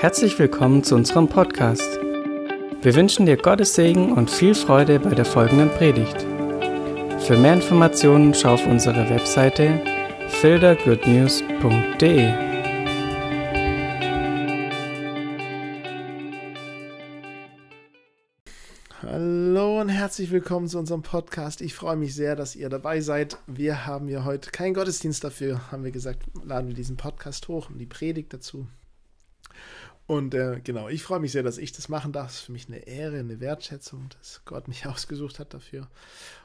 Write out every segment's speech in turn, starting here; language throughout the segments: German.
Herzlich willkommen zu unserem Podcast. Wir wünschen dir Gottes Segen und viel Freude bei der folgenden Predigt. Für mehr Informationen schau auf unsere Webseite fildergoodnews.de. Hallo und herzlich willkommen zu unserem Podcast. Ich freue mich sehr, dass ihr dabei seid. Wir haben ja heute keinen Gottesdienst dafür, haben wir gesagt, laden wir diesen Podcast hoch und die Predigt dazu. Und äh, genau, ich freue mich sehr, dass ich das machen darf. Es ist für mich eine Ehre, eine Wertschätzung, dass Gott mich ausgesucht hat dafür.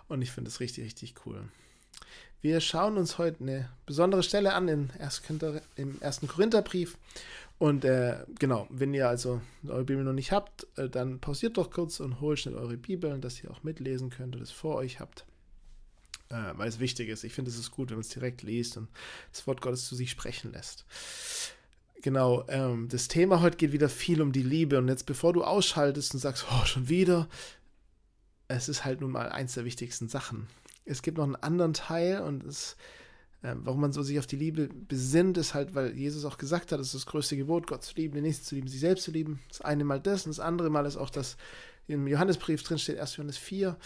Und ich finde es richtig, richtig cool. Wir schauen uns heute eine besondere Stelle an im 1. Korintherbrief. Und äh, genau, wenn ihr also eure Bibel noch nicht habt, äh, dann pausiert doch kurz und holt schnell eure Bibel, dass ihr auch mitlesen könnt und es vor euch habt. Äh, weil es wichtig ist. Ich finde, es ist gut, wenn man es direkt liest und das Wort Gottes zu sich sprechen lässt. Genau, ähm, das Thema heute geht wieder viel um die Liebe. Und jetzt, bevor du ausschaltest und sagst, oh, schon wieder, es ist halt nun mal eins der wichtigsten Sachen. Es gibt noch einen anderen Teil und es, äh, warum man so sich auf die Liebe besinnt, ist halt, weil Jesus auch gesagt hat, es ist das größte Gebot, Gott zu lieben, den Nächsten zu lieben, sich selbst zu lieben. Das eine Mal das und das andere Mal ist auch das im Johannesbrief drin steht, 1. Johannes 4,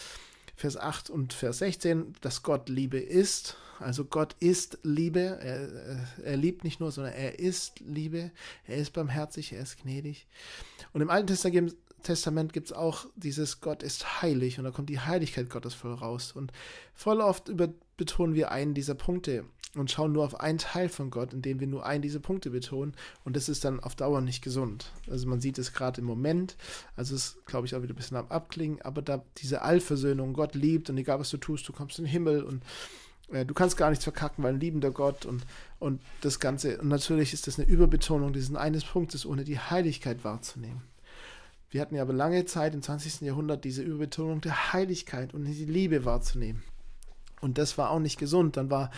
Vers 8 und Vers 16, dass Gott Liebe ist. Also Gott ist Liebe. Er, er, liebt nicht nur, sondern er ist Liebe. Er ist barmherzig, er ist gnädig. Und im Alten Testament, gibt es auch dieses Gott ist heilig und da kommt die Heiligkeit Gottes voll raus. Und voll oft über, betonen wir einen dieser Punkte und schauen nur auf einen Teil von Gott, indem wir nur einen dieser Punkte betonen. Und das ist dann auf Dauer nicht gesund. Also man sieht es gerade im Moment. Also es ist, glaube ich, auch wieder ein bisschen am Abklingen. Aber da diese Allversöhnung, Gott liebt und egal was du tust, du kommst in den Himmel und äh, du kannst gar nichts verkacken, weil ein liebender Gott und, und das Ganze. Und natürlich ist das eine Überbetonung dieses eines Punktes, ohne die Heiligkeit wahrzunehmen. Wir hatten ja aber lange Zeit im 20. Jahrhundert diese Überbetonung der Heiligkeit und die Liebe wahrzunehmen. Und das war auch nicht gesund. Dann war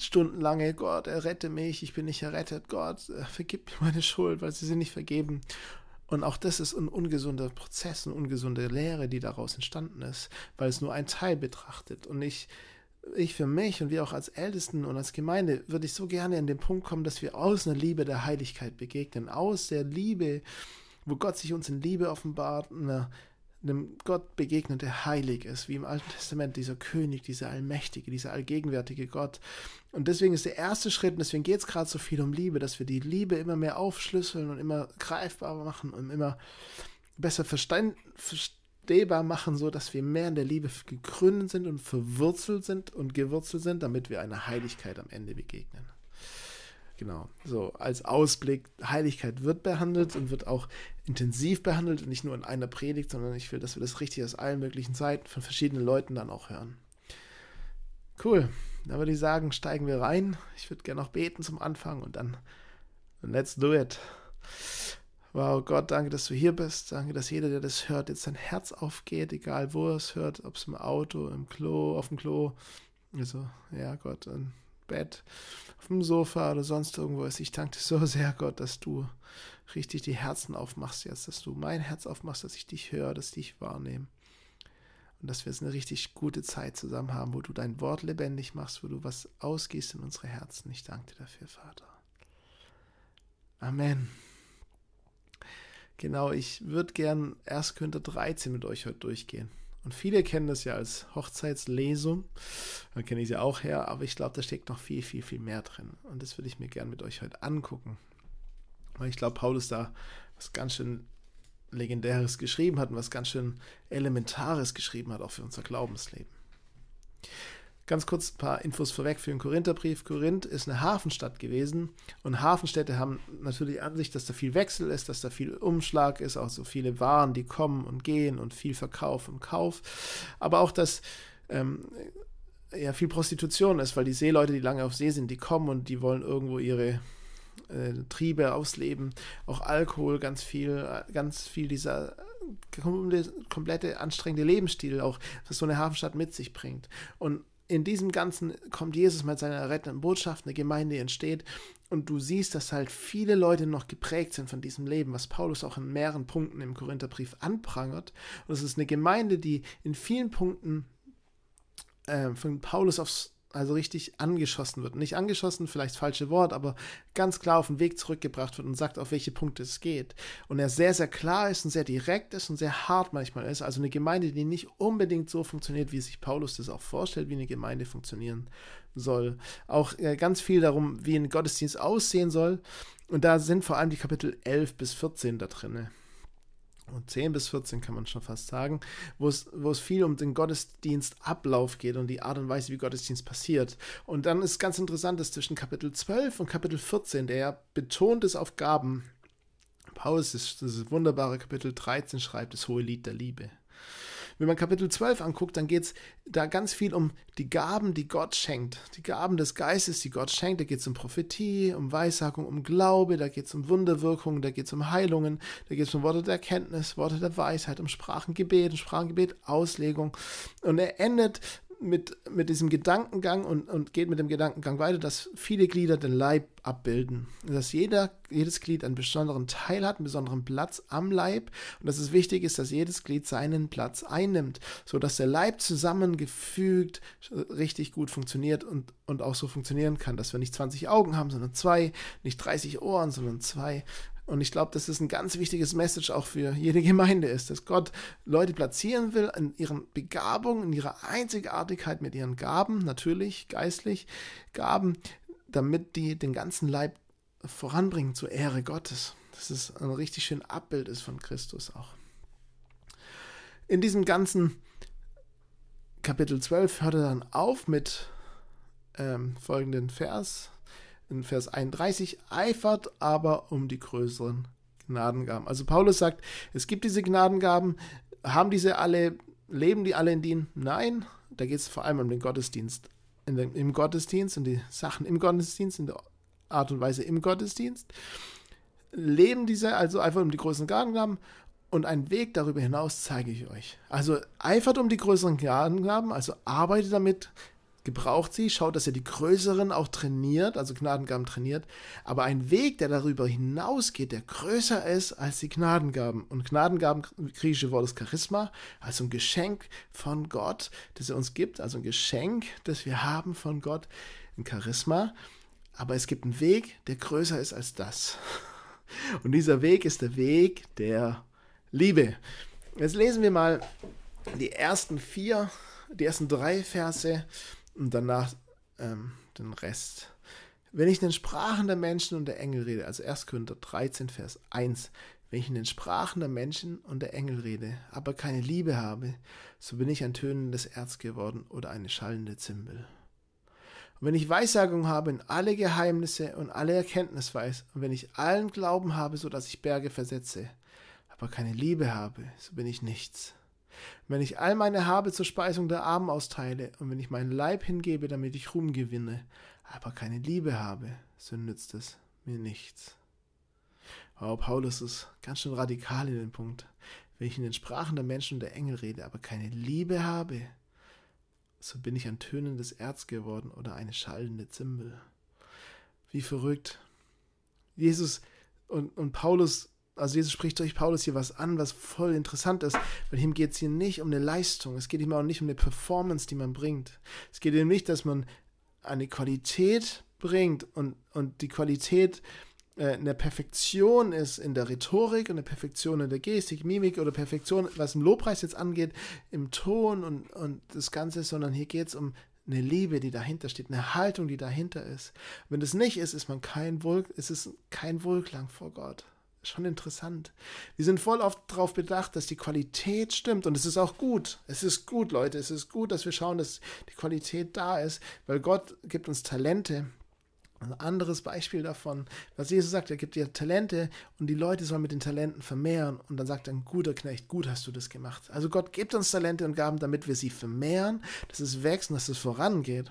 stundenlange Gott, errette mich, ich bin nicht errettet, Gott, äh, vergib mir meine Schuld, weil sie sind nicht vergeben. Und auch das ist ein ungesunder Prozess, eine ungesunde Lehre, die daraus entstanden ist, weil es nur ein Teil betrachtet. Und ich, ich für mich und wir auch als Ältesten und als Gemeinde würde ich so gerne in den Punkt kommen, dass wir aus einer Liebe der Heiligkeit begegnen, aus der Liebe, wo Gott sich uns in Liebe offenbart, einer einem Gott begegnet, der heilig ist, wie im Alten Testament, dieser König, dieser allmächtige, dieser allgegenwärtige Gott. Und deswegen ist der erste Schritt, und deswegen geht es gerade so viel um Liebe, dass wir die Liebe immer mehr aufschlüsseln und immer greifbar machen und immer besser verstehbar machen, so dass wir mehr in der Liebe gegründet sind und verwurzelt sind und gewurzelt sind, damit wir einer Heiligkeit am Ende begegnen. Genau, so als Ausblick, Heiligkeit wird behandelt und wird auch intensiv behandelt und nicht nur in einer Predigt, sondern ich will, dass wir das richtig aus allen möglichen Seiten von verschiedenen Leuten dann auch hören. Cool, dann würde ich sagen, steigen wir rein. Ich würde gerne noch beten zum Anfang und dann let's do it. Wow, Gott, danke, dass du hier bist. Danke, dass jeder, der das hört, jetzt sein Herz aufgeht, egal wo er es hört, ob es im Auto, im Klo, auf dem Klo. Also, ja, Gott, und Bett, auf dem Sofa oder sonst irgendwo ist. Ich danke dir so sehr, Gott, dass du richtig die Herzen aufmachst jetzt, dass du mein Herz aufmachst, dass ich dich höre, dass ich dich wahrnehme. Und dass wir jetzt eine richtig gute Zeit zusammen haben, wo du dein Wort lebendig machst, wo du was ausgehst in unsere Herzen. Ich danke dir dafür, Vater. Amen. Genau, ich würde gern 1. Korinther 13 mit euch heute durchgehen. Und viele kennen das ja als Hochzeitslesung. Da kenne ich sie auch her, aber ich glaube, da steckt noch viel, viel, viel mehr drin. Und das würde ich mir gerne mit euch heute angucken. Weil ich glaube, Paulus da was ganz schön Legendäres geschrieben hat und was ganz schön Elementares geschrieben hat, auch für unser Glaubensleben. Ganz kurz ein paar Infos vorweg für den Korintherbrief. Korinth ist eine Hafenstadt gewesen und Hafenstädte haben natürlich an sich, dass da viel Wechsel ist, dass da viel Umschlag ist, auch so viele Waren, die kommen und gehen und viel Verkauf und Kauf. Aber auch, dass ähm, ja viel Prostitution ist, weil die Seeleute, die lange auf See sind, die kommen und die wollen irgendwo ihre äh, Triebe ausleben. Auch Alkohol, ganz viel, ganz viel dieser komplette anstrengende Lebensstil auch, was so eine Hafenstadt mit sich bringt. Und in diesem Ganzen kommt Jesus mit seiner rettenden Botschaft, eine Gemeinde entsteht und du siehst, dass halt viele Leute noch geprägt sind von diesem Leben, was Paulus auch in mehreren Punkten im Korintherbrief anprangert. Und es ist eine Gemeinde, die in vielen Punkten äh, von Paulus aufs also richtig angeschossen wird. Nicht angeschossen, vielleicht falsche Wort, aber ganz klar auf den Weg zurückgebracht wird und sagt, auf welche Punkte es geht. Und er sehr, sehr klar ist und sehr direkt ist und sehr hart manchmal ist. Also eine Gemeinde, die nicht unbedingt so funktioniert, wie sich Paulus das auch vorstellt, wie eine Gemeinde funktionieren soll. Auch äh, ganz viel darum, wie ein Gottesdienst aussehen soll. Und da sind vor allem die Kapitel 11 bis 14 da drin und 10 bis 14 kann man schon fast sagen, wo es, wo es viel um den Gottesdienstablauf geht und die Art und Weise, wie Gottesdienst passiert. Und dann ist ganz interessant, dass zwischen Kapitel 12 und Kapitel 14, der ja betont ist auf Gaben, Paulus das, das wunderbare Kapitel 13 schreibt, das hohe Lied der Liebe. Wenn man Kapitel 12 anguckt, dann geht es da ganz viel um die Gaben, die Gott schenkt. Die Gaben des Geistes, die Gott schenkt. Da geht es um Prophetie, um Weissagung, um Glaube, da geht es um Wunderwirkungen, da geht es um Heilungen, da geht es um Worte der Erkenntnis, Worte der Weisheit, um Sprachengebet, um Sprachengebet, Auslegung. Und er endet mit, mit diesem Gedankengang und, und geht mit dem Gedankengang weiter, dass viele Glieder den Leib abbilden. Dass jeder, jedes Glied einen besonderen Teil hat, einen besonderen Platz am Leib und dass es wichtig ist, dass jedes Glied seinen Platz einnimmt, sodass der Leib zusammengefügt richtig gut funktioniert und, und auch so funktionieren kann, dass wir nicht 20 Augen haben, sondern zwei, nicht 30 Ohren, sondern zwei und ich glaube, dass das ein ganz wichtiges Message auch für jede Gemeinde ist, dass Gott Leute platzieren will in ihren Begabungen, in ihrer Einzigartigkeit mit ihren Gaben, natürlich geistlich Gaben, damit die den ganzen Leib voranbringen zur Ehre Gottes. Dass es ein richtig schön Abbild ist von Christus auch. In diesem ganzen Kapitel 12 hört er dann auf mit ähm, folgenden Vers, in Vers 31, eifert aber um die größeren Gnadengaben. Also Paulus sagt, es gibt diese Gnadengaben, haben diese alle, leben die alle in denen? Nein, da geht es vor allem um den Gottesdienst. Den, Im Gottesdienst und die Sachen im Gottesdienst, in der Art und Weise im Gottesdienst. Leben diese also einfach um die größeren Gnadengaben und einen Weg darüber hinaus zeige ich euch. Also eifert um die größeren Gnadengaben, also arbeitet damit, gebraucht sie, schaut, dass er die größeren auch trainiert, also Gnadengaben trainiert, aber ein Weg, der darüber hinausgeht, der größer ist als die Gnadengaben. Und Gnadengaben, griechische Wort ist Charisma, also ein Geschenk von Gott, das er uns gibt, also ein Geschenk, das wir haben von Gott, ein Charisma. Aber es gibt einen Weg, der größer ist als das. Und dieser Weg ist der Weg der Liebe. Jetzt lesen wir mal die ersten vier, die ersten drei Verse und danach ähm, den Rest. Wenn ich in den Sprachen der Menschen und der Engel rede, also 1. Korinther 13, Vers 1, wenn ich in den Sprachen der Menschen und der Engel rede, aber keine Liebe habe, so bin ich ein tönendes Erz geworden oder eine schallende Zimbel. Und wenn ich Weissagung habe in alle Geheimnisse und alle Erkenntnis weiß, und wenn ich allen Glauben habe, so dass ich Berge versetze, aber keine Liebe habe, so bin ich nichts wenn ich all meine Habe zur Speisung der Armen austeile und wenn ich meinen Leib hingebe, damit ich Ruhm gewinne, aber keine Liebe habe, so nützt es mir nichts. Oh, Paulus ist ganz schön radikal in den Punkt. Wenn ich in den Sprachen der Menschen und der Engel rede, aber keine Liebe habe, so bin ich ein tönendes Erz geworden oder eine schallende Zimbel. Wie verrückt. Jesus und, und Paulus also Jesus spricht durch Paulus hier was an, was voll interessant ist, weil ihm geht es hier nicht um eine Leistung, es geht ihm auch nicht um eine Performance, die man bringt. Es geht ihm nicht, dass man eine Qualität bringt und, und die Qualität äh, in der Perfektion ist in der Rhetorik und der Perfektion in der Gestik, Mimik oder Perfektion, was im Lobpreis jetzt angeht, im Ton und, und das Ganze, sondern hier geht es um eine Liebe, die dahinter steht, eine Haltung, die dahinter ist. Wenn das nicht ist, ist man kein Wohl, ist es kein Wohlklang vor Gott schon interessant. Wir sind voll oft darauf bedacht, dass die Qualität stimmt. Und es ist auch gut. Es ist gut, Leute. Es ist gut, dass wir schauen, dass die Qualität da ist, weil Gott gibt uns Talente. Ein anderes Beispiel davon, was Jesus sagt, er gibt dir Talente und die Leute sollen mit den Talenten vermehren. Und dann sagt ein guter Knecht, gut hast du das gemacht. Also Gott gibt uns Talente und Gaben, damit wir sie vermehren, dass es wächst und dass es vorangeht.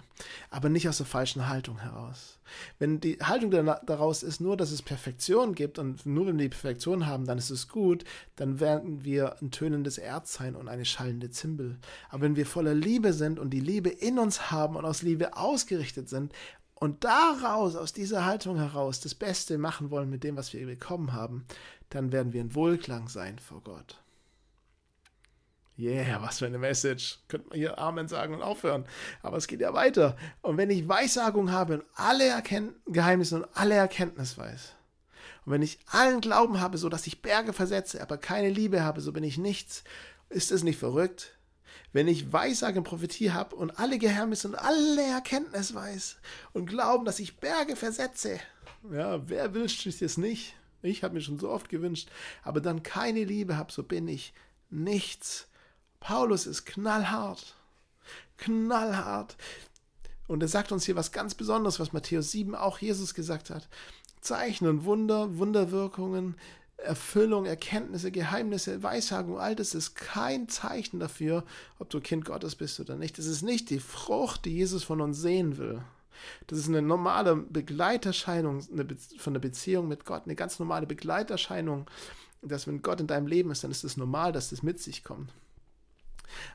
Aber nicht aus der falschen Haltung heraus. Wenn die Haltung daraus ist nur, dass es Perfektion gibt und nur wenn wir die Perfektion haben, dann ist es gut, dann werden wir ein tönendes Erz sein und eine schallende Zimbel. Aber wenn wir voller Liebe sind und die Liebe in uns haben und aus Liebe ausgerichtet sind und daraus, aus dieser Haltung heraus, das Beste machen wollen mit dem, was wir bekommen haben, dann werden wir in Wohlklang sein vor Gott. Yeah, was für eine Message. Könnte man hier Amen sagen und aufhören. Aber es geht ja weiter. Und wenn ich Weissagung habe und alle Erkennt Geheimnisse und alle Erkenntnis weiß, und wenn ich allen Glauben habe, so dass ich Berge versetze, aber keine Liebe habe, so bin ich nichts, ist es nicht verrückt? Wenn ich Weissage und Prophetie habe und alle Geheimnisse und alle Erkenntnis weiß und glauben, dass ich Berge versetze, ja, wer wünscht sich das nicht? Ich habe mir schon so oft gewünscht, aber dann keine Liebe habe, so bin ich nichts. Paulus ist knallhart. Knallhart. Und er sagt uns hier was ganz Besonderes, was Matthäus 7 auch Jesus gesagt hat. Zeichen und Wunder, Wunderwirkungen, Erfüllung, Erkenntnisse, Geheimnisse, Weissagung, all das ist kein Zeichen dafür, ob du Kind Gottes bist oder nicht. Das ist nicht die Frucht, die Jesus von uns sehen will. Das ist eine normale Begleiterscheinung von der Beziehung mit Gott, eine ganz normale Begleiterscheinung, dass wenn Gott in deinem Leben ist, dann ist es normal, dass das mit sich kommt.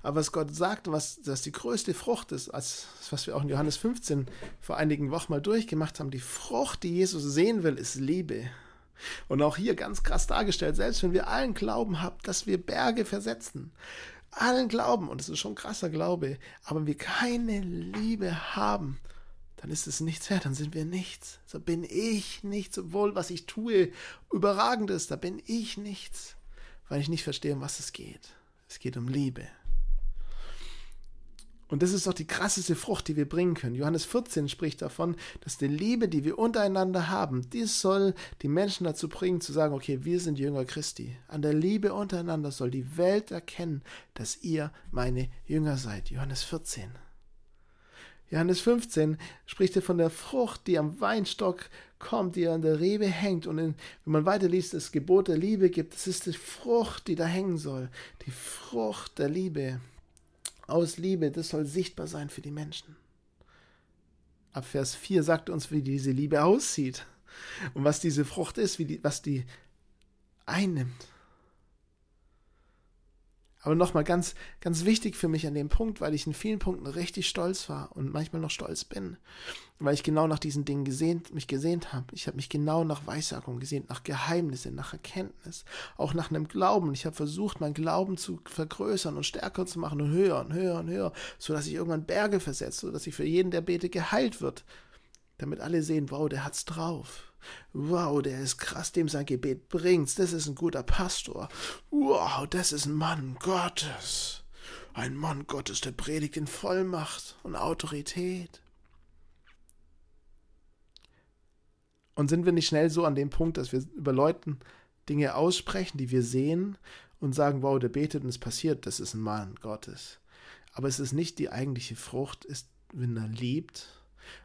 Aber was Gott sagt, was das die größte Frucht ist, als was wir auch in Johannes 15 vor einigen Wochen mal durchgemacht haben, die Frucht, die Jesus sehen will, ist Liebe. Und auch hier ganz krass dargestellt, selbst wenn wir allen Glauben haben, dass wir Berge versetzen, allen Glauben, und es ist schon krasser Glaube, aber wenn wir keine Liebe haben, dann ist es nichts wert, dann sind wir nichts. So bin ich nichts, obwohl was ich tue überragend ist, da bin ich nichts, weil ich nicht verstehe, um was es geht. Es geht um Liebe. Und das ist doch die krasseste Frucht, die wir bringen können. Johannes 14 spricht davon, dass die Liebe, die wir untereinander haben, dies soll die Menschen dazu bringen, zu sagen, okay, wir sind Jünger Christi. An der Liebe untereinander soll die Welt erkennen, dass ihr meine Jünger seid. Johannes 14. Johannes 15 spricht er von der Frucht, die am Weinstock kommt, die an der Rebe hängt. Und in, wenn man weiterliest, das Gebot der Liebe gibt, das ist die Frucht, die da hängen soll. Die Frucht der Liebe aus Liebe, das soll sichtbar sein für die Menschen. Ab Vers 4 sagt uns, wie diese Liebe aussieht und was diese Frucht ist, wie die, was die einnimmt. Aber nochmal ganz, ganz wichtig für mich an dem Punkt, weil ich in vielen Punkten richtig stolz war und manchmal noch stolz bin, weil ich genau nach diesen Dingen gesehnt, mich gesehnt habe. Ich habe mich genau nach Weissagung gesehnt, nach Geheimnissen, nach Erkenntnis, auch nach einem Glauben. Ich habe versucht, meinen Glauben zu vergrößern und stärker zu machen und höher und höher und höher, sodass ich irgendwann Berge versetze, sodass ich für jeden, der bete, geheilt wird. Damit alle sehen, wow, der hat's drauf. Wow, der ist krass, dem sein Gebet bringt. Das ist ein guter Pastor. Wow, das ist ein Mann Gottes. Ein Mann Gottes, der predigt in Vollmacht und Autorität. Und sind wir nicht schnell so an dem Punkt, dass wir über Leuten Dinge aussprechen, die wir sehen und sagen, wow, der betet und es passiert, das ist ein Mann Gottes. Aber es ist nicht die eigentliche Frucht, ist, wenn er liebt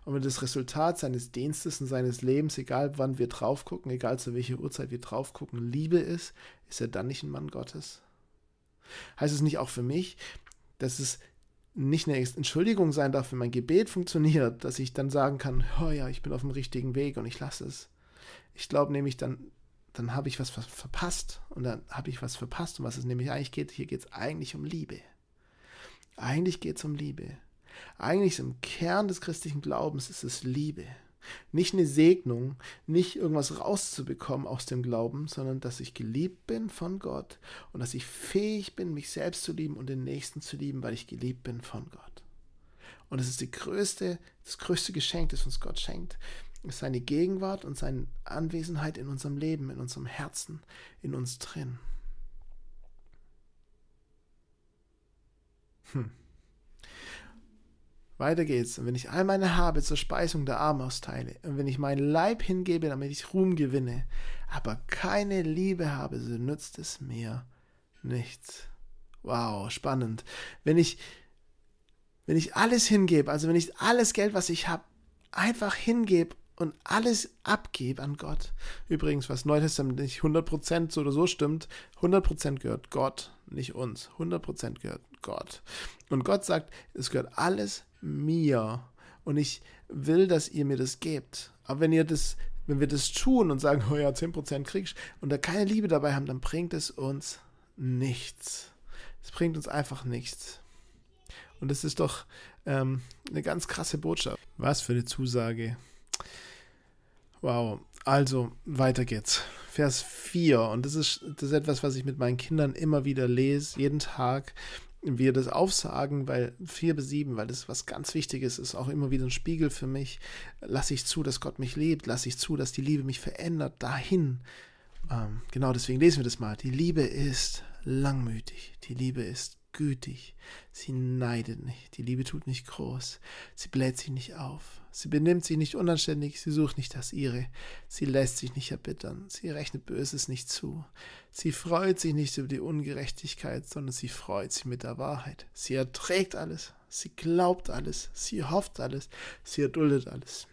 und wenn das Resultat seines Dienstes und seines Lebens, egal wann wir drauf gucken, egal zu welcher Uhrzeit wir drauf gucken, Liebe ist, ist er dann nicht ein Mann Gottes? Heißt es nicht auch für mich, dass es nicht eine Entschuldigung sein darf, wenn mein Gebet funktioniert, dass ich dann sagen kann, oh ja, ich bin auf dem richtigen Weg und ich lasse es. Ich glaube nämlich, dann, dann habe ich was verpasst und dann habe ich was verpasst, um was es nämlich eigentlich geht. Hier geht es eigentlich um Liebe. Eigentlich geht es um Liebe. Eigentlich im Kern des christlichen Glaubens ist es Liebe. Nicht eine Segnung, nicht irgendwas rauszubekommen aus dem Glauben, sondern dass ich geliebt bin von Gott und dass ich fähig bin, mich selbst zu lieben und den Nächsten zu lieben, weil ich geliebt bin von Gott. Und es ist die größte, das größte Geschenk, das uns Gott schenkt, ist seine Gegenwart und seine Anwesenheit in unserem Leben, in unserem Herzen, in uns drin. Hm. Weiter geht's. Und wenn ich all meine Habe zur Speisung der Armen austeile, und wenn ich meinen Leib hingebe, damit ich Ruhm gewinne, aber keine Liebe habe, so nützt es mir nichts. Wow, spannend. Wenn ich, wenn ich alles hingebe, also wenn ich alles Geld, was ich habe, einfach hingebe und alles abgebe an Gott. Übrigens, was Neutestament nicht 100% so oder so stimmt, 100% gehört Gott, nicht uns. 100% gehört Gott. Und Gott sagt, es gehört alles mir. Und ich will, dass ihr mir das gebt. Aber wenn ihr das, wenn wir das tun und sagen, oh ja, 10% kriegst und da keine Liebe dabei haben, dann bringt es uns nichts. Es bringt uns einfach nichts. Und das ist doch ähm, eine ganz krasse Botschaft. Was für eine Zusage. Wow. Also, weiter geht's. Vers 4. Und das ist, das ist etwas, was ich mit meinen Kindern immer wieder lese, jeden Tag. Wir das aufsagen, weil 4 bis 7, weil das was ganz Wichtiges ist, auch immer wieder ein Spiegel für mich. Lasse ich zu, dass Gott mich liebt, lasse ich zu, dass die Liebe mich verändert, dahin. Ähm, genau deswegen lesen wir das mal. Die Liebe ist langmütig, die Liebe ist gütig, sie neidet nicht, die Liebe tut nicht groß, sie bläht sich nicht auf, sie benimmt sich nicht unanständig, sie sucht nicht das ihre, sie lässt sich nicht erbittern, sie rechnet Böses nicht zu, sie freut sich nicht über die Ungerechtigkeit, sondern sie freut sich mit der Wahrheit, sie erträgt alles, sie glaubt alles, sie hofft alles, sie erduldet alles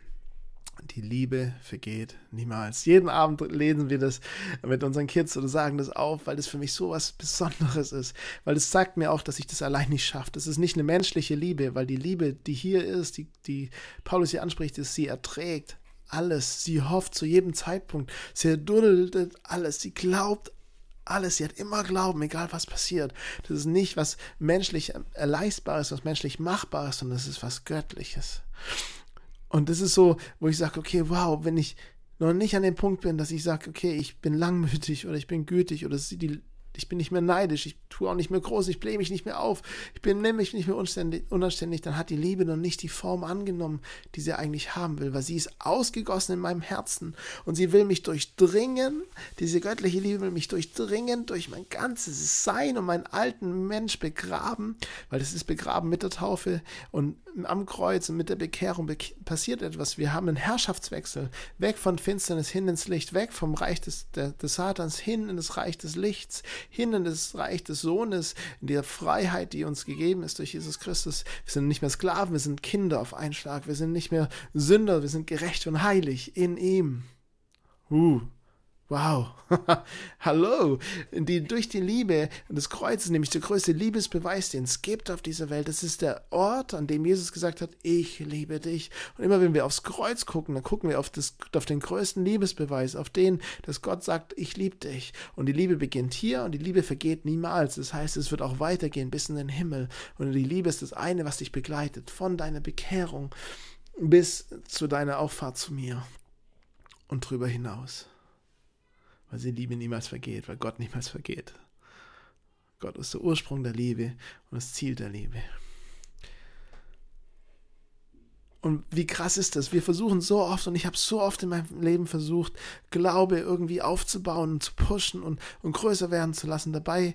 die Liebe vergeht niemals. Jeden Abend lesen wir das mit unseren Kids oder sagen das auf, weil das für mich so was Besonderes ist. Weil es sagt mir auch, dass ich das allein nicht schaffe. Das ist nicht eine menschliche Liebe, weil die Liebe, die hier ist, die, die Paulus hier anspricht, ist, sie erträgt alles. Sie hofft zu jedem Zeitpunkt. Sie erduldet alles. Sie glaubt alles. Sie hat immer Glauben, egal was passiert. Das ist nicht was menschlich erleistbares, was menschlich machbares, sondern das ist was Göttliches. Und das ist so, wo ich sage, okay, wow, wenn ich noch nicht an dem Punkt bin, dass ich sage, okay, ich bin langmütig oder ich bin gütig oder die ich bin nicht mehr neidisch, ich tue auch nicht mehr groß, ich blähe mich nicht mehr auf, ich bin nämlich nicht mehr unanständig, dann hat die Liebe noch nicht die Form angenommen, die sie eigentlich haben will, weil sie ist ausgegossen in meinem Herzen und sie will mich durchdringen, diese göttliche Liebe will mich durchdringen durch mein ganzes Sein und meinen alten Mensch begraben, weil das ist begraben mit der Taufe und am Kreuz und mit der Bekehrung passiert etwas. Wir haben einen Herrschaftswechsel, weg von Finsternis hin ins Licht, weg vom Reich des, der, des Satans hin in das Reich des Lichts, hin in das Reich des Sohnes, in der Freiheit, die uns gegeben ist durch Jesus Christus. Wir sind nicht mehr Sklaven, wir sind Kinder auf einen Schlag. Wir sind nicht mehr Sünder, wir sind gerecht und heilig in ihm. Uh, Wow, hallo, die durch die Liebe des Kreuzes, nämlich der größte Liebesbeweis, den es gibt auf dieser Welt, das ist der Ort, an dem Jesus gesagt hat, ich liebe dich. Und immer wenn wir aufs Kreuz gucken, dann gucken wir auf, das, auf den größten Liebesbeweis, auf den, dass Gott sagt, ich liebe dich. Und die Liebe beginnt hier und die Liebe vergeht niemals. Das heißt, es wird auch weitergehen bis in den Himmel. Und die Liebe ist das eine, was dich begleitet, von deiner Bekehrung bis zu deiner Auffahrt zu mir und drüber hinaus weil sie Liebe niemals vergeht, weil Gott niemals vergeht. Gott ist der Ursprung der Liebe und das Ziel der Liebe. Und wie krass ist das? Wir versuchen so oft, und ich habe so oft in meinem Leben versucht, Glaube irgendwie aufzubauen und zu pushen und, und größer werden zu lassen. Dabei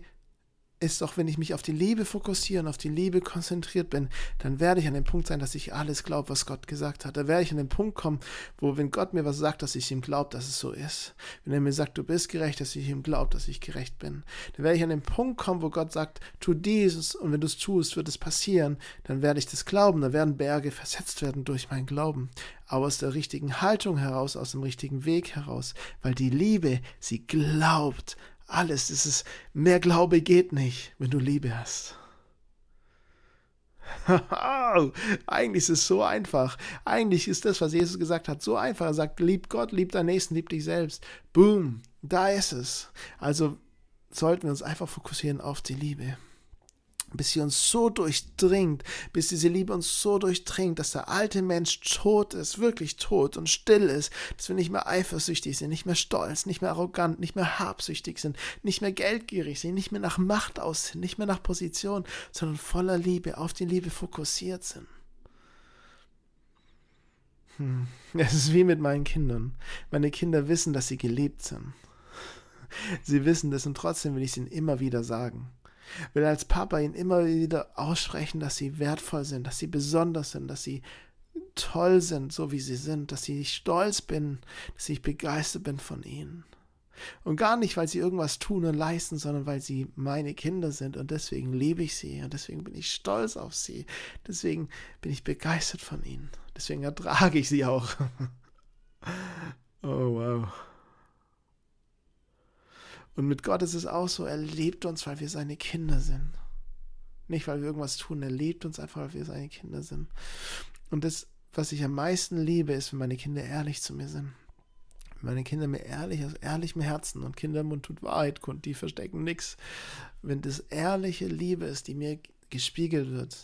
ist doch, wenn ich mich auf die Liebe fokussiere und auf die Liebe konzentriert bin, dann werde ich an dem Punkt sein, dass ich alles glaube, was Gott gesagt hat. Da werde ich an den Punkt kommen, wo, wenn Gott mir was sagt, dass ich ihm glaube, dass es so ist. Wenn er mir sagt, du bist gerecht, dass ich ihm glaube, dass ich gerecht bin. Dann werde ich an den Punkt kommen, wo Gott sagt, tu dieses und wenn du es tust, wird es passieren. Dann werde ich das glauben. Da werden Berge versetzt werden durch meinen Glauben. Aber aus der richtigen Haltung heraus, aus dem richtigen Weg heraus. Weil die Liebe, sie glaubt alles. Es mehr Glaube geht nicht, wenn du Liebe hast. Eigentlich ist es so einfach. Eigentlich ist das, was Jesus gesagt hat, so einfach. Er sagt, lieb Gott, lieb deinen Nächsten, lieb dich selbst. Boom, da ist es. Also sollten wir uns einfach fokussieren auf die Liebe bis sie uns so durchdringt, bis diese Liebe uns so durchdringt, dass der alte Mensch tot ist, wirklich tot und still ist, dass wir nicht mehr eifersüchtig sind, nicht mehr stolz, nicht mehr arrogant, nicht mehr habsüchtig sind, nicht mehr geldgierig sind, nicht mehr nach Macht aus sind, nicht mehr nach Position, sondern voller Liebe, auf die Liebe fokussiert sind. Hm. Es ist wie mit meinen Kindern. Meine Kinder wissen, dass sie geliebt sind. Sie wissen das und trotzdem will ich es ihnen immer wieder sagen will als Papa ihnen immer wieder aussprechen, dass sie wertvoll sind, dass sie besonders sind, dass sie toll sind, so wie sie sind, dass ich stolz bin, dass ich begeistert bin von ihnen. Und gar nicht, weil sie irgendwas tun und leisten, sondern weil sie meine Kinder sind und deswegen liebe ich sie und deswegen bin ich stolz auf sie. Deswegen bin ich begeistert von ihnen. Deswegen ertrage ich sie auch. oh wow. Und mit Gott ist es auch so, er liebt uns, weil wir seine Kinder sind. Nicht, weil wir irgendwas tun, er liebt uns einfach, weil wir seine Kinder sind. Und das, was ich am meisten liebe, ist, wenn meine Kinder ehrlich zu mir sind. Wenn meine Kinder mir ehrlich, aus ehrlichem Herzen und Kindermund tut Wahrheit kund, die verstecken nichts. Wenn das ehrliche Liebe ist, die mir gespiegelt wird.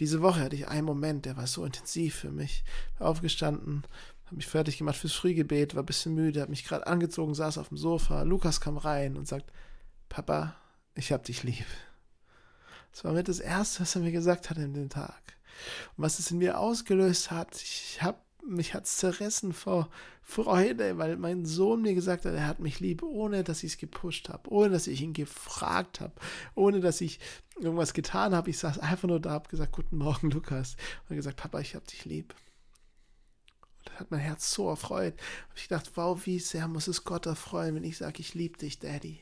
Diese Woche hatte ich einen Moment, der war so intensiv für mich. Aufgestanden, habe mich fertig gemacht fürs Frühgebet, war ein bisschen müde, habe mich gerade angezogen, saß auf dem Sofa. Lukas kam rein und sagt, Papa, ich hab dich lieb. Das war mit das Erste, was er mir gesagt hat in dem Tag. Und was es in mir ausgelöst hat, ich habe mich hat's zerrissen vor Freude, weil mein Sohn mir gesagt hat, er hat mich lieb, ohne dass ich es gepusht habe, ohne dass ich ihn gefragt habe, ohne dass ich irgendwas getan habe. Ich saß einfach nur da, habe gesagt, guten Morgen, Lukas. Und gesagt, Papa, ich hab dich lieb. Hat mein Herz so erfreut. Habe ich gedacht, wow, wie sehr muss es Gott erfreuen, wenn ich sage, ich liebe dich, Daddy.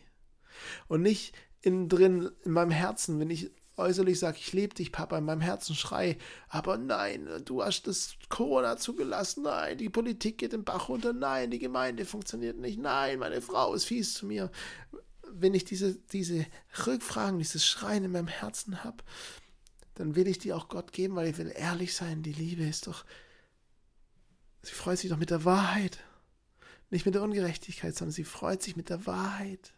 Und nicht innen drin, in meinem Herzen, wenn ich äußerlich sage, ich liebe dich, Papa, in meinem Herzen schrei, aber nein, du hast das Corona zugelassen, nein, die Politik geht den Bach runter, nein, die Gemeinde funktioniert nicht, nein, meine Frau ist fies zu mir. Wenn ich diese, diese Rückfragen, dieses Schreien in meinem Herzen habe, dann will ich die auch Gott geben, weil ich will ehrlich sein. Die Liebe ist doch, sie freut sich doch mit der Wahrheit. Nicht mit der Ungerechtigkeit, sondern sie freut sich mit der Wahrheit.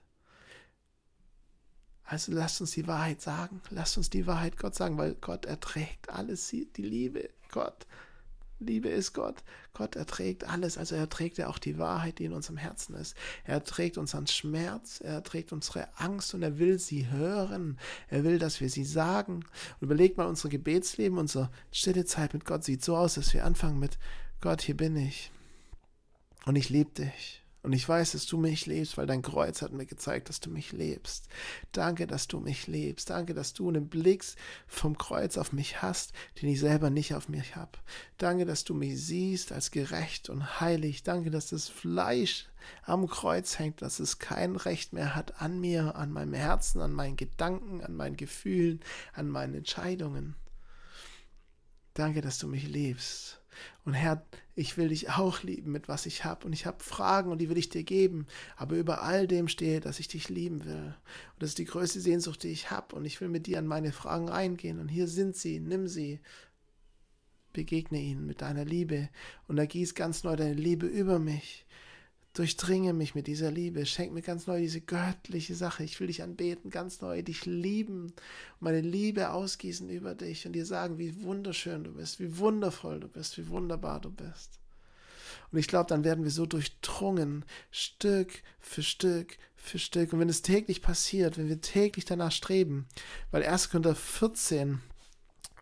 Also lasst uns die Wahrheit sagen. Lasst uns die Wahrheit Gott sagen, weil Gott erträgt alles. Die Liebe, Gott. Liebe ist Gott. Gott erträgt alles. Also er erträgt ja auch die Wahrheit, die in unserem Herzen ist. Er erträgt unseren Schmerz. Er erträgt unsere Angst und er will sie hören. Er will, dass wir sie sagen. Und überlegt mal, unser Gebetsleben, unsere stille Zeit mit Gott sieht so aus, dass wir anfangen mit Gott, hier bin ich. Und ich liebe dich. Und ich weiß, dass du mich liebst, weil dein Kreuz hat mir gezeigt, dass du mich liebst. Danke, dass du mich liebst. Danke, dass du einen Blick vom Kreuz auf mich hast, den ich selber nicht auf mich habe. Danke, dass du mich siehst als gerecht und heilig. Danke, dass das Fleisch am Kreuz hängt, dass es kein Recht mehr hat an mir, an meinem Herzen, an meinen Gedanken, an meinen Gefühlen, an meinen Entscheidungen. Danke, dass du mich liebst. Und Herr, ich will dich auch lieben mit was ich habe. Und ich habe Fragen und die will ich dir geben. Aber über all dem stehe, dass ich dich lieben will. Und das ist die größte Sehnsucht, die ich habe. Und ich will mit dir an meine Fragen reingehen. Und hier sind sie. Nimm sie. Begegne ihnen mit deiner Liebe. Und ergieß ganz neu deine Liebe über mich. Durchdringe mich mit dieser Liebe, schenk mir ganz neu diese göttliche Sache. Ich will dich anbeten, ganz neu, dich lieben, meine Liebe ausgießen über dich und dir sagen, wie wunderschön du bist, wie wundervoll du bist, wie wunderbar du bist. Und ich glaube, dann werden wir so durchdrungen, Stück für Stück für Stück. Und wenn es täglich passiert, wenn wir täglich danach streben, weil 1. Korinther 14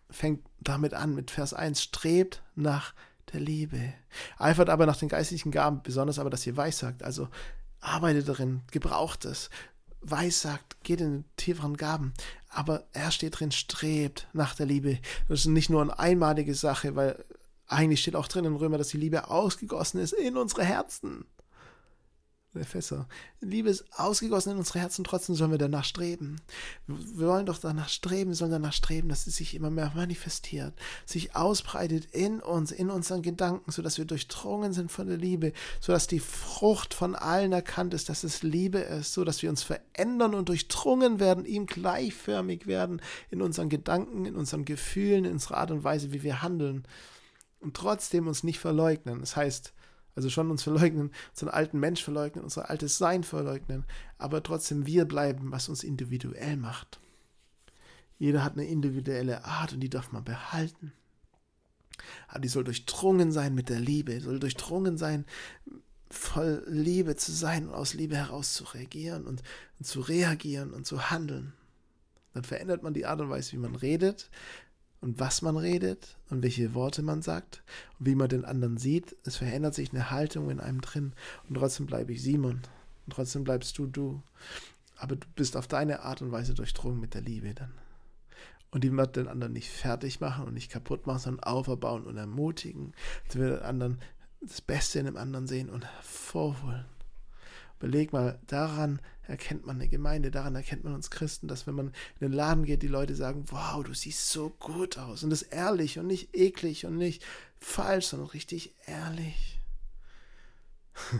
fängt damit an, mit Vers 1, strebt nach der Liebe. Eifert aber nach den geistlichen Gaben, besonders aber, dass ihr weissagt. Also arbeitet darin, gebraucht es. Weissagt, geht in tieferen Gaben. Aber er steht drin, strebt nach der Liebe. Das ist nicht nur eine einmalige Sache, weil eigentlich steht auch drin in Römer, dass die Liebe ausgegossen ist in unsere Herzen der Fässer. Liebe ist ausgegossen in unsere Herzen, trotzdem sollen wir danach streben. Wir wollen doch danach streben, sollen danach streben, dass es sich immer mehr manifestiert, sich ausbreitet in uns, in unseren Gedanken, sodass wir durchdrungen sind von der Liebe, sodass die Frucht von allen erkannt ist, dass es Liebe ist, sodass wir uns verändern und durchdrungen werden, ihm gleichförmig werden in unseren Gedanken, in unseren Gefühlen, in unserer Art und Weise, wie wir handeln. Und trotzdem uns nicht verleugnen. Das heißt, also schon uns verleugnen, unseren alten Mensch verleugnen, unser altes Sein verleugnen, aber trotzdem wir bleiben, was uns individuell macht. Jeder hat eine individuelle Art und die darf man behalten. Aber die soll durchdrungen sein mit der Liebe, soll durchdrungen sein, voll Liebe zu sein und aus Liebe heraus zu reagieren und, und zu reagieren und zu handeln. Dann verändert man die Art und Weise, wie man redet, und was man redet und welche Worte man sagt und wie man den anderen sieht. Es verändert sich eine Haltung in einem drin und trotzdem bleibe ich Simon und trotzdem bleibst du du. Aber du bist auf deine Art und Weise durchdrungen mit der Liebe dann. Und die wird den anderen nicht fertig machen und nicht kaputt machen, sondern auferbauen und ermutigen. Sie wird den anderen das Beste in dem anderen sehen und hervorholen. Beleg mal, daran erkennt man eine Gemeinde, daran erkennt man uns Christen, dass wenn man in den Laden geht, die Leute sagen, wow, du siehst so gut aus. Und das ehrlich und nicht eklig und nicht falsch, sondern richtig ehrlich.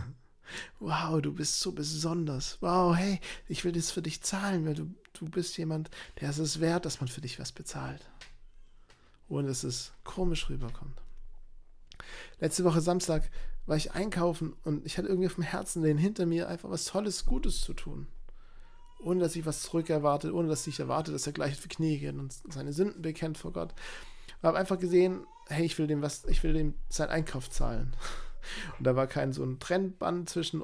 wow, du bist so besonders. Wow, hey, ich will das für dich zahlen, weil du, du bist jemand, der ist es wert, dass man für dich was bezahlt. Ohne dass es komisch rüberkommt. Letzte Woche Samstag war ich einkaufen und ich hatte irgendwie auf dem Herzen, den hinter mir einfach was Tolles, Gutes zu tun. Ohne dass ich was zurückerwartet, ohne dass ich erwarte, dass er gleich die Knie geht und seine Sünden bekennt vor Gott. Ich habe einfach gesehen, hey, ich will dem was, ich will dem seinen Einkauf zahlen. Und da war kein so ein Trennband zwischen,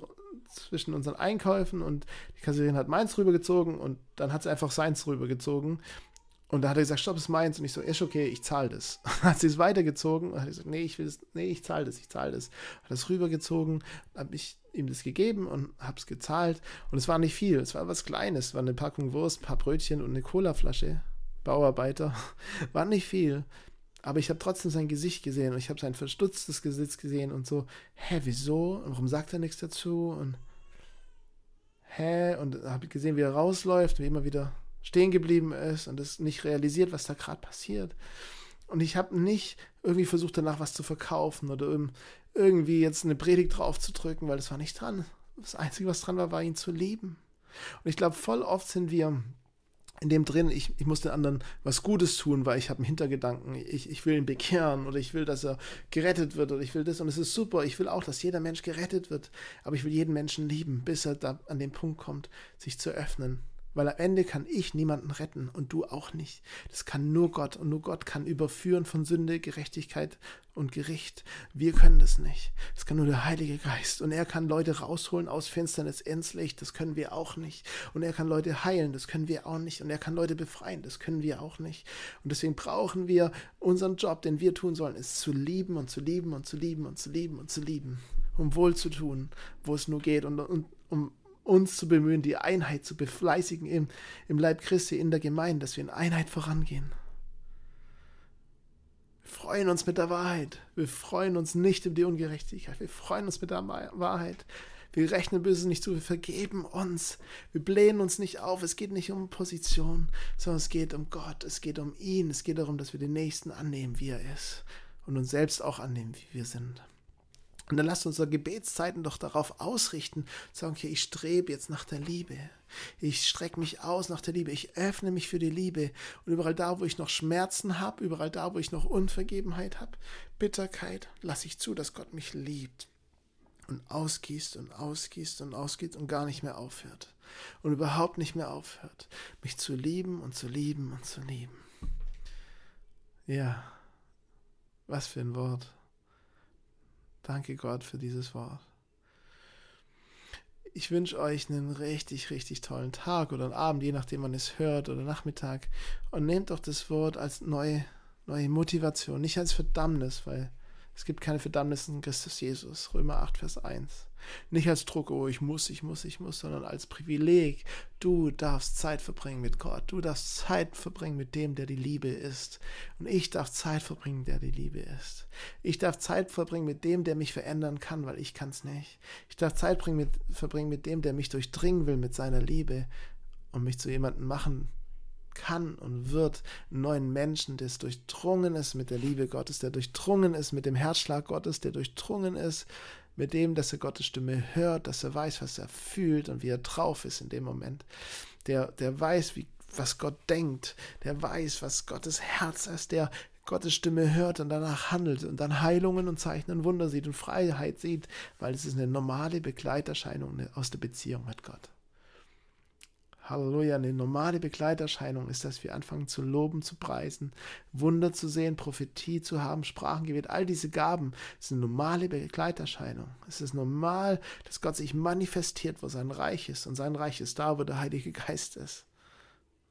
zwischen unseren Einkäufen und die Kassiererin hat meins rübergezogen und dann hat sie einfach seins rübergezogen. Und da hat er gesagt, stopp, ist meins. Und ich so, ist okay, ich zahle das. hat sie es weitergezogen und hat gesagt, nee, ich will das, nee, ich zahle das, ich zahle das. Hat das rübergezogen, habe ich ihm das gegeben und habe es gezahlt. Und es war nicht viel, es war was Kleines. Es war eine Packung Wurst, ein paar Brötchen und eine Colaflasche. Bauarbeiter. War nicht viel. Aber ich habe trotzdem sein Gesicht gesehen und ich habe sein verstutztes Gesicht gesehen und so, hä, wieso? Und warum sagt er nichts dazu? Und hä? Und habe gesehen, wie er rausläuft, wie immer wieder stehen geblieben ist und es nicht realisiert, was da gerade passiert. Und ich habe nicht irgendwie versucht, danach was zu verkaufen oder irgendwie jetzt eine Predigt draufzudrücken, weil das war nicht dran. Das Einzige, was dran war, war ihn zu lieben. Und ich glaube, voll oft sind wir in dem drin, ich, ich muss den anderen was Gutes tun, weil ich habe einen Hintergedanken, ich, ich will ihn bekehren oder ich will, dass er gerettet wird oder ich will das und es ist super, ich will auch, dass jeder Mensch gerettet wird, aber ich will jeden Menschen lieben, bis er da an den Punkt kommt, sich zu öffnen, weil am Ende kann ich niemanden retten und du auch nicht. Das kann nur Gott und nur Gott kann überführen von Sünde, Gerechtigkeit und Gericht. Wir können das nicht. Das kann nur der Heilige Geist. Und er kann Leute rausholen aus Finsternis ins Licht. Das können wir auch nicht. Und er kann Leute heilen. Das können wir auch nicht. Und er kann Leute befreien. Das können wir auch nicht. Und deswegen brauchen wir unseren Job, den wir tun sollen, ist zu lieben und zu lieben und zu lieben und zu lieben und zu lieben. Um wohl zu tun, wo es nur geht. Und, und um uns zu bemühen, die Einheit zu befleißigen im, im Leib Christi, in der Gemeinde, dass wir in Einheit vorangehen. Wir freuen uns mit der Wahrheit. Wir freuen uns nicht über die Ungerechtigkeit. Wir freuen uns mit der Wahrheit. Wir rechnen Böses nicht zu. Wir vergeben uns. Wir blähen uns nicht auf. Es geht nicht um Position, sondern es geht um Gott. Es geht um ihn. Es geht darum, dass wir den Nächsten annehmen, wie er ist. Und uns selbst auch annehmen, wie wir sind. Und dann lasst unsere Gebetszeiten doch darauf ausrichten, sagen, okay, ich strebe jetzt nach der Liebe. Ich strecke mich aus nach der Liebe. Ich öffne mich für die Liebe. Und überall da, wo ich noch Schmerzen habe, überall da, wo ich noch Unvergebenheit habe, Bitterkeit, lasse ich zu, dass Gott mich liebt. Und ausgießt und ausgießt und ausgießt und gar nicht mehr aufhört. Und überhaupt nicht mehr aufhört, mich zu lieben und zu lieben und zu lieben. Ja, was für ein Wort. Danke Gott für dieses Wort. Ich wünsche euch einen richtig, richtig tollen Tag oder einen Abend, je nachdem man es hört oder Nachmittag. Und nehmt doch das Wort als neue, neue Motivation, nicht als Verdammnis, weil es gibt keine Verdammnis in Christus Jesus. Römer 8, Vers 1. Nicht als Druck, oh, ich muss, ich muss, ich muss, sondern als Privileg. Du darfst Zeit verbringen mit Gott. Du darfst Zeit verbringen mit dem, der die Liebe ist. Und ich darf Zeit verbringen, der die Liebe ist. Ich darf Zeit verbringen mit dem, der mich verändern kann, weil ich kann es nicht. Ich darf Zeit mit, verbringen mit dem, der mich durchdringen will mit seiner Liebe und mich zu jemandem machen kann und wird, einen neuen Menschen, der durchdrungen ist mit der Liebe Gottes, der durchdrungen ist mit dem Herzschlag Gottes, der durchdrungen ist mit dem, dass er Gottes Stimme hört, dass er weiß, was er fühlt und wie er drauf ist in dem Moment, der, der weiß, wie, was Gott denkt, der weiß, was Gottes Herz ist, der Gottes Stimme hört und danach handelt und dann Heilungen und Zeichen und Wunder sieht und Freiheit sieht, weil es ist eine normale Begleiterscheinung aus der Beziehung mit Gott. Halleluja, eine normale Begleiterscheinung ist, dass wir anfangen zu loben, zu preisen, Wunder zu sehen, Prophetie zu haben, Sprachengebet, all diese Gaben sind normale Begleiterscheinung. Es ist normal, dass Gott sich manifestiert, wo sein Reich ist. Und sein Reich ist da, wo der Heilige Geist ist.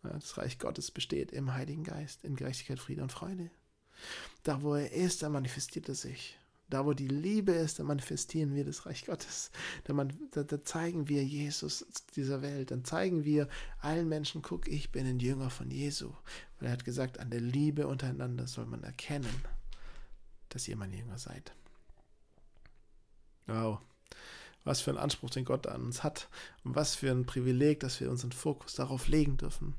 Das Reich Gottes besteht im Heiligen Geist, in Gerechtigkeit, Friede und Freude. Da, wo er ist, da manifestiert er sich. Da, wo die Liebe ist, da manifestieren wir das Reich Gottes. Da, man, da, da zeigen wir Jesus dieser Welt. Dann zeigen wir allen Menschen, guck, ich bin ein Jünger von Jesu. Weil er hat gesagt, an der Liebe untereinander soll man erkennen, dass ihr mein Jünger seid. Wow. Was für ein Anspruch, den Gott an uns hat. Und was für ein Privileg, dass wir unseren Fokus darauf legen dürfen.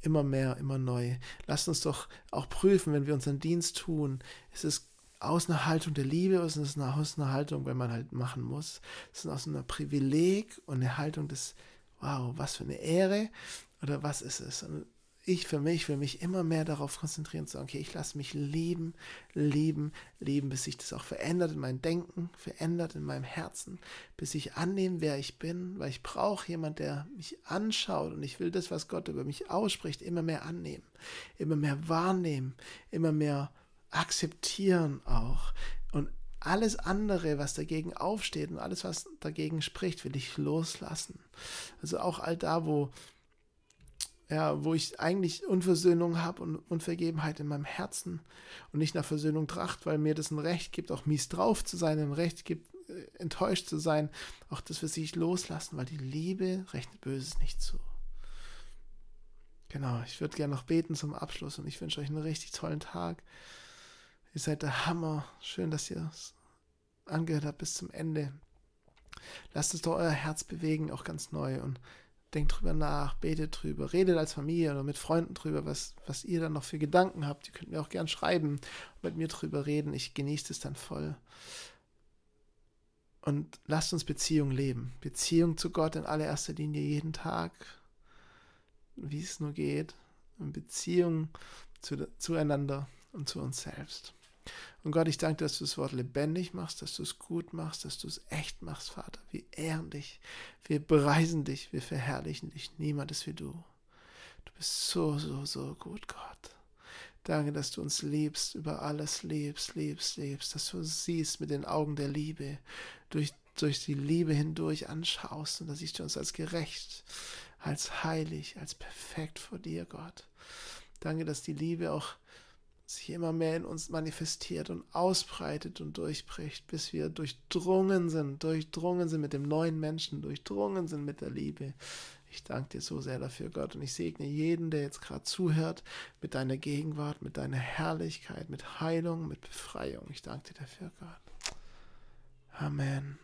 Immer mehr, immer neu. Lasst uns doch auch prüfen, wenn wir unseren Dienst tun. Es ist aus einer Haltung der Liebe, aus einer, aus einer Haltung, wenn man halt machen muss. Es ist aus einer Privileg und eine Haltung des, wow, was für eine Ehre oder was ist es? Und ich für mich will mich immer mehr darauf konzentrieren, zu sagen, okay, ich lasse mich lieben, lieben, lieben, bis sich das auch verändert in meinem Denken, verändert in meinem Herzen, bis ich annehme, wer ich bin, weil ich brauche jemand, der mich anschaut und ich will das, was Gott über mich ausspricht, immer mehr annehmen, immer mehr wahrnehmen, immer mehr akzeptieren auch. Und alles andere, was dagegen aufsteht und alles, was dagegen spricht, will ich loslassen. Also auch all da, wo, ja, wo ich eigentlich Unversöhnung habe und Unvergebenheit in meinem Herzen und nicht nach Versöhnung tracht, weil mir das ein Recht gibt, auch mies drauf zu sein, ein Recht gibt, äh, enttäuscht zu sein, auch das will ich loslassen, weil die Liebe rechnet Böses nicht zu. Genau, ich würde gerne noch beten zum Abschluss und ich wünsche euch einen richtig tollen Tag. Ihr seid der Hammer. Schön, dass ihr es angehört habt bis zum Ende. Lasst es doch euer Herz bewegen, auch ganz neu. Und denkt drüber nach, betet drüber, redet als Familie oder mit Freunden drüber, was, was ihr dann noch für Gedanken habt. Ihr könnt mir auch gern schreiben, mit mir drüber reden. Ich genieße es dann voll. Und lasst uns Beziehung leben. Beziehung zu Gott in allererster Linie jeden Tag, wie es nur geht. Und Beziehung zu, zueinander und zu uns selbst. Und Gott, ich danke, dass du das Wort lebendig machst, dass du es gut machst, dass du es echt machst, Vater. Wir ehren dich, wir preisen dich, wir verherrlichen dich. Niemand ist wie du. Du bist so, so, so gut, Gott. Danke, dass du uns liebst, über alles liebst, liebst, liebst, dass du siehst mit den Augen der Liebe, durch, durch die Liebe hindurch anschaust und da siehst du uns als gerecht, als heilig, als perfekt vor dir, Gott. Danke, dass die Liebe auch sich immer mehr in uns manifestiert und ausbreitet und durchbricht, bis wir durchdrungen sind, durchdrungen sind mit dem neuen Menschen, durchdrungen sind mit der Liebe. Ich danke dir so sehr dafür, Gott, und ich segne jeden, der jetzt gerade zuhört, mit deiner Gegenwart, mit deiner Herrlichkeit, mit Heilung, mit Befreiung. Ich danke dir dafür, Gott. Amen.